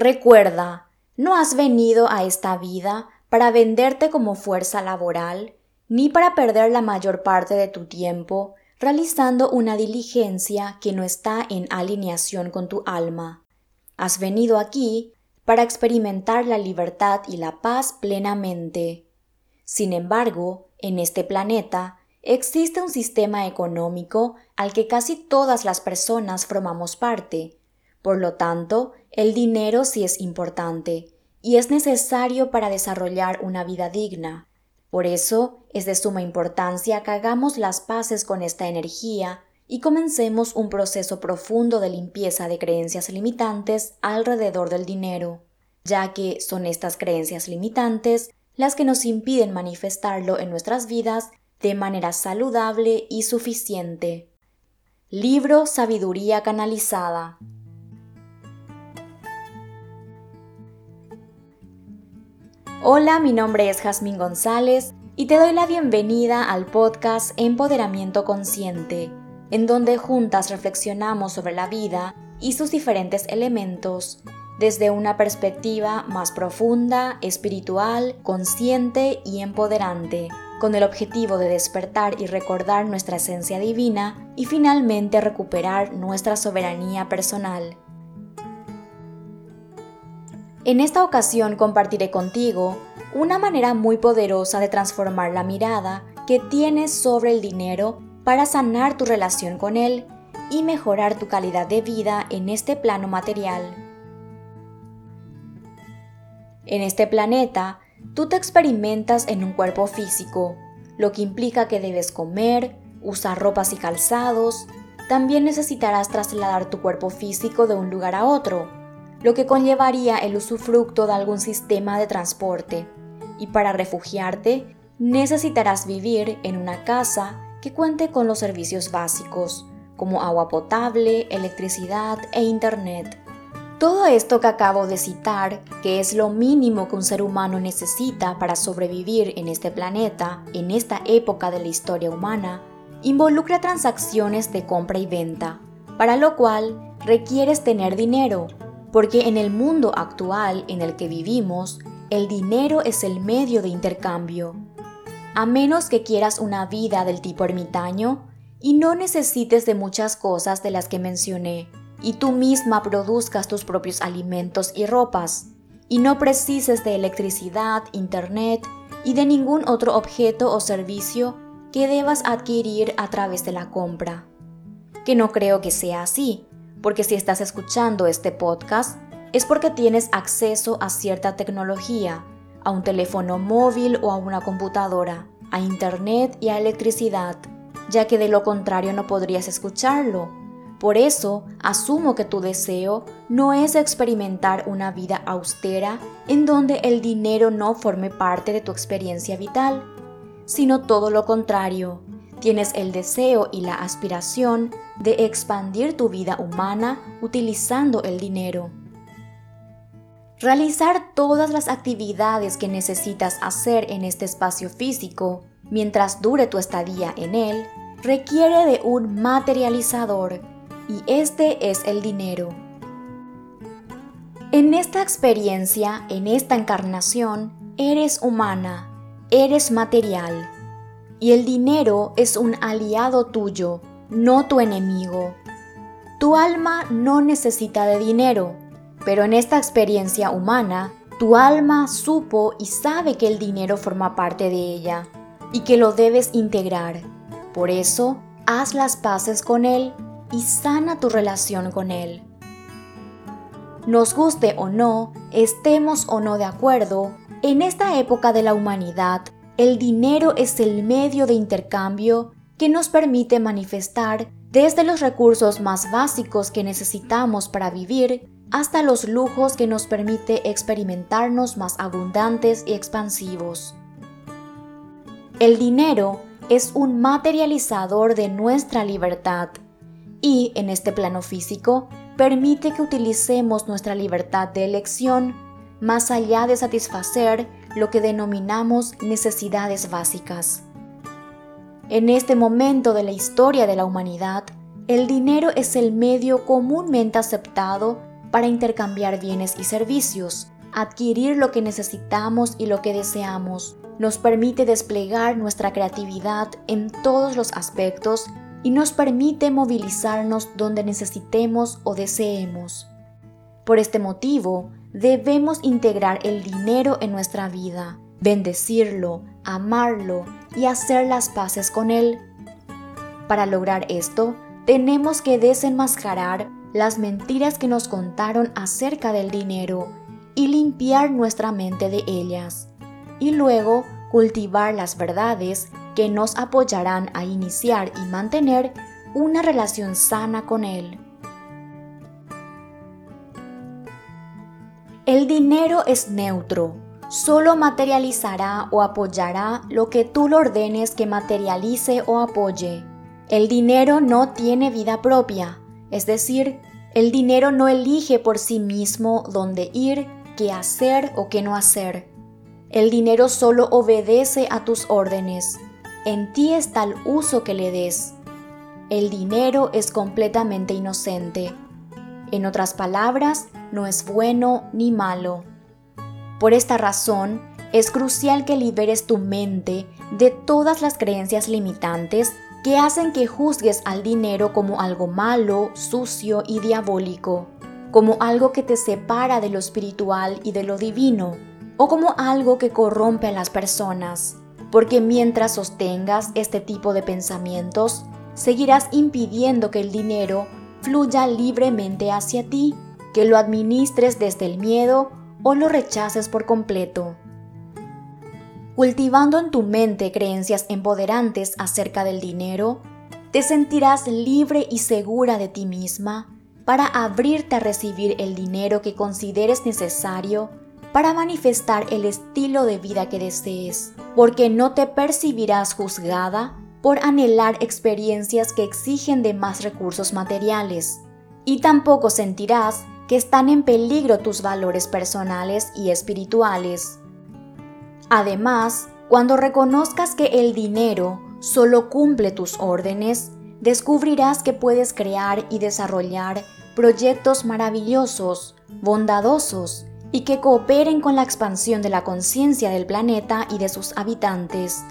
Recuerda, no has venido a esta vida para venderte como fuerza laboral, ni para perder la mayor parte de tu tiempo realizando una diligencia que no está en alineación con tu alma. Has venido aquí para experimentar la libertad y la paz plenamente. Sin embargo, en este planeta existe un sistema económico al que casi todas las personas formamos parte. Por lo tanto, el dinero sí es importante y es necesario para desarrollar una vida digna. Por eso es de suma importancia que hagamos las paces con esta energía y comencemos un proceso profundo de limpieza de creencias limitantes alrededor del dinero, ya que son estas creencias limitantes las que nos impiden manifestarlo en nuestras vidas de manera saludable y suficiente. Libro Sabiduría Canalizada. Hola, mi nombre es Jazmín González y te doy la bienvenida al podcast Empoderamiento Consciente, en donde juntas reflexionamos sobre la vida y sus diferentes elementos desde una perspectiva más profunda, espiritual, consciente y empoderante, con el objetivo de despertar y recordar nuestra esencia divina y finalmente recuperar nuestra soberanía personal. En esta ocasión compartiré contigo una manera muy poderosa de transformar la mirada que tienes sobre el dinero para sanar tu relación con él y mejorar tu calidad de vida en este plano material. En este planeta, tú te experimentas en un cuerpo físico, lo que implica que debes comer, usar ropas y calzados, también necesitarás trasladar tu cuerpo físico de un lugar a otro, lo que conllevaría el usufructo de algún sistema de transporte y para refugiarte necesitarás vivir en una casa que cuente con los servicios básicos, como agua potable, electricidad e internet. Todo esto que acabo de citar, que es lo mínimo que un ser humano necesita para sobrevivir en este planeta, en esta época de la historia humana, involucra transacciones de compra y venta, para lo cual requieres tener dinero, porque en el mundo actual en el que vivimos, el dinero es el medio de intercambio. A menos que quieras una vida del tipo ermitaño y no necesites de muchas cosas de las que mencioné, y tú misma produzcas tus propios alimentos y ropas, y no precises de electricidad, internet y de ningún otro objeto o servicio que debas adquirir a través de la compra. Que no creo que sea así, porque si estás escuchando este podcast, es porque tienes acceso a cierta tecnología, a un teléfono móvil o a una computadora, a internet y a electricidad, ya que de lo contrario no podrías escucharlo. Por eso, asumo que tu deseo no es experimentar una vida austera en donde el dinero no forme parte de tu experiencia vital, sino todo lo contrario. Tienes el deseo y la aspiración de expandir tu vida humana utilizando el dinero. Realizar todas las actividades que necesitas hacer en este espacio físico mientras dure tu estadía en él requiere de un materializador y este es el dinero. En esta experiencia, en esta encarnación, eres humana, eres material y el dinero es un aliado tuyo, no tu enemigo. Tu alma no necesita de dinero, pero en esta experiencia humana, tu alma supo y sabe que el dinero forma parte de ella y que lo debes integrar. Por eso, haz las paces con él y sana tu relación con él. Nos guste o no, estemos o no de acuerdo, en esta época de la humanidad, el dinero es el medio de intercambio que nos permite manifestar desde los recursos más básicos que necesitamos para vivir hasta los lujos que nos permite experimentarnos más abundantes y expansivos. El dinero es un materializador de nuestra libertad y, en este plano físico, permite que utilicemos nuestra libertad de elección más allá de satisfacer lo que denominamos necesidades básicas. En este momento de la historia de la humanidad, el dinero es el medio comúnmente aceptado para intercambiar bienes y servicios, adquirir lo que necesitamos y lo que deseamos. Nos permite desplegar nuestra creatividad en todos los aspectos y nos permite movilizarnos donde necesitemos o deseemos. Por este motivo, debemos integrar el dinero en nuestra vida, bendecirlo, amarlo y hacer las paces con él. Para lograr esto, tenemos que desenmascarar las mentiras que nos contaron acerca del dinero y limpiar nuestra mente de ellas, y luego cultivar las verdades que nos apoyarán a iniciar y mantener una relación sana con él. El dinero es neutro, solo materializará o apoyará lo que tú le ordenes que materialice o apoye. El dinero no tiene vida propia, es decir, el dinero no elige por sí mismo dónde ir, qué hacer o qué no hacer. El dinero solo obedece a tus órdenes. En ti está el uso que le des. El dinero es completamente inocente. En otras palabras, no es bueno ni malo. Por esta razón, es crucial que liberes tu mente de todas las creencias limitantes que hacen que juzgues al dinero como algo malo, sucio y diabólico, como algo que te separa de lo espiritual y de lo divino, o como algo que corrompe a las personas. Porque mientras sostengas este tipo de pensamientos, seguirás impidiendo que el dinero fluya libremente hacia ti que lo administres desde el miedo o lo rechaces por completo. Cultivando en tu mente creencias empoderantes acerca del dinero, te sentirás libre y segura de ti misma para abrirte a recibir el dinero que consideres necesario para manifestar el estilo de vida que desees, porque no te percibirás juzgada por anhelar experiencias que exigen de más recursos materiales, y tampoco sentirás que están en peligro tus valores personales y espirituales. Además, cuando reconozcas que el dinero solo cumple tus órdenes, descubrirás que puedes crear y desarrollar proyectos maravillosos, bondadosos y que cooperen con la expansión de la conciencia del planeta y de sus habitantes,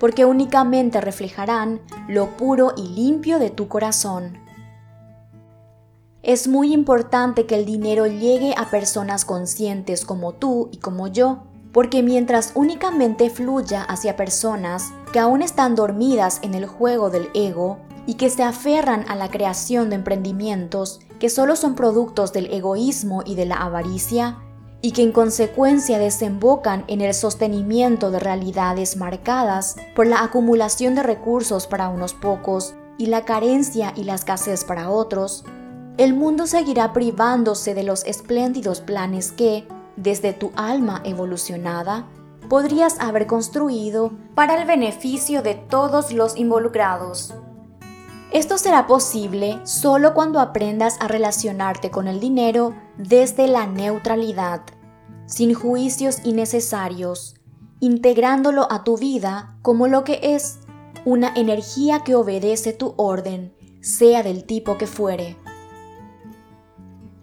porque únicamente reflejarán lo puro y limpio de tu corazón. Es muy importante que el dinero llegue a personas conscientes como tú y como yo, porque mientras únicamente fluya hacia personas que aún están dormidas en el juego del ego y que se aferran a la creación de emprendimientos que solo son productos del egoísmo y de la avaricia, y que en consecuencia desembocan en el sostenimiento de realidades marcadas por la acumulación de recursos para unos pocos y la carencia y la escasez para otros, el mundo seguirá privándose de los espléndidos planes que, desde tu alma evolucionada, podrías haber construido para el beneficio de todos los involucrados. Esto será posible solo cuando aprendas a relacionarte con el dinero desde la neutralidad, sin juicios innecesarios, integrándolo a tu vida como lo que es, una energía que obedece tu orden, sea del tipo que fuere.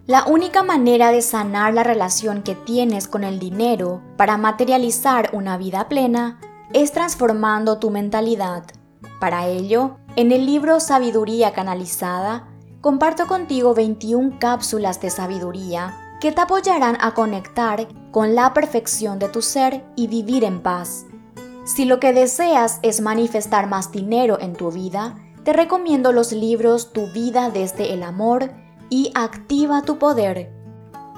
La única manera de sanar la relación que tienes con el dinero para materializar una vida plena es transformando tu mentalidad. Para ello, en el libro Sabiduría Canalizada, comparto contigo 21 cápsulas de sabiduría que te apoyarán a conectar con la perfección de tu ser y vivir en paz. Si lo que deseas es manifestar más dinero en tu vida, te recomiendo los libros Tu vida desde el amor y Activa tu poder.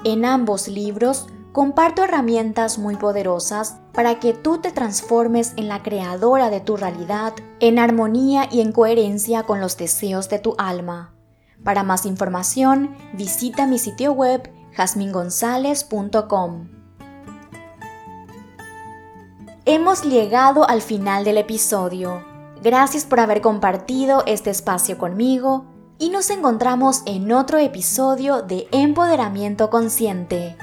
En ambos libros comparto herramientas muy poderosas para que tú te transformes en la creadora de tu realidad, en armonía y en coherencia con los deseos de tu alma. Para más información, visita mi sitio web jasmingonzalez.com. Hemos llegado al final del episodio. Gracias por haber compartido este espacio conmigo y nos encontramos en otro episodio de Empoderamiento Consciente.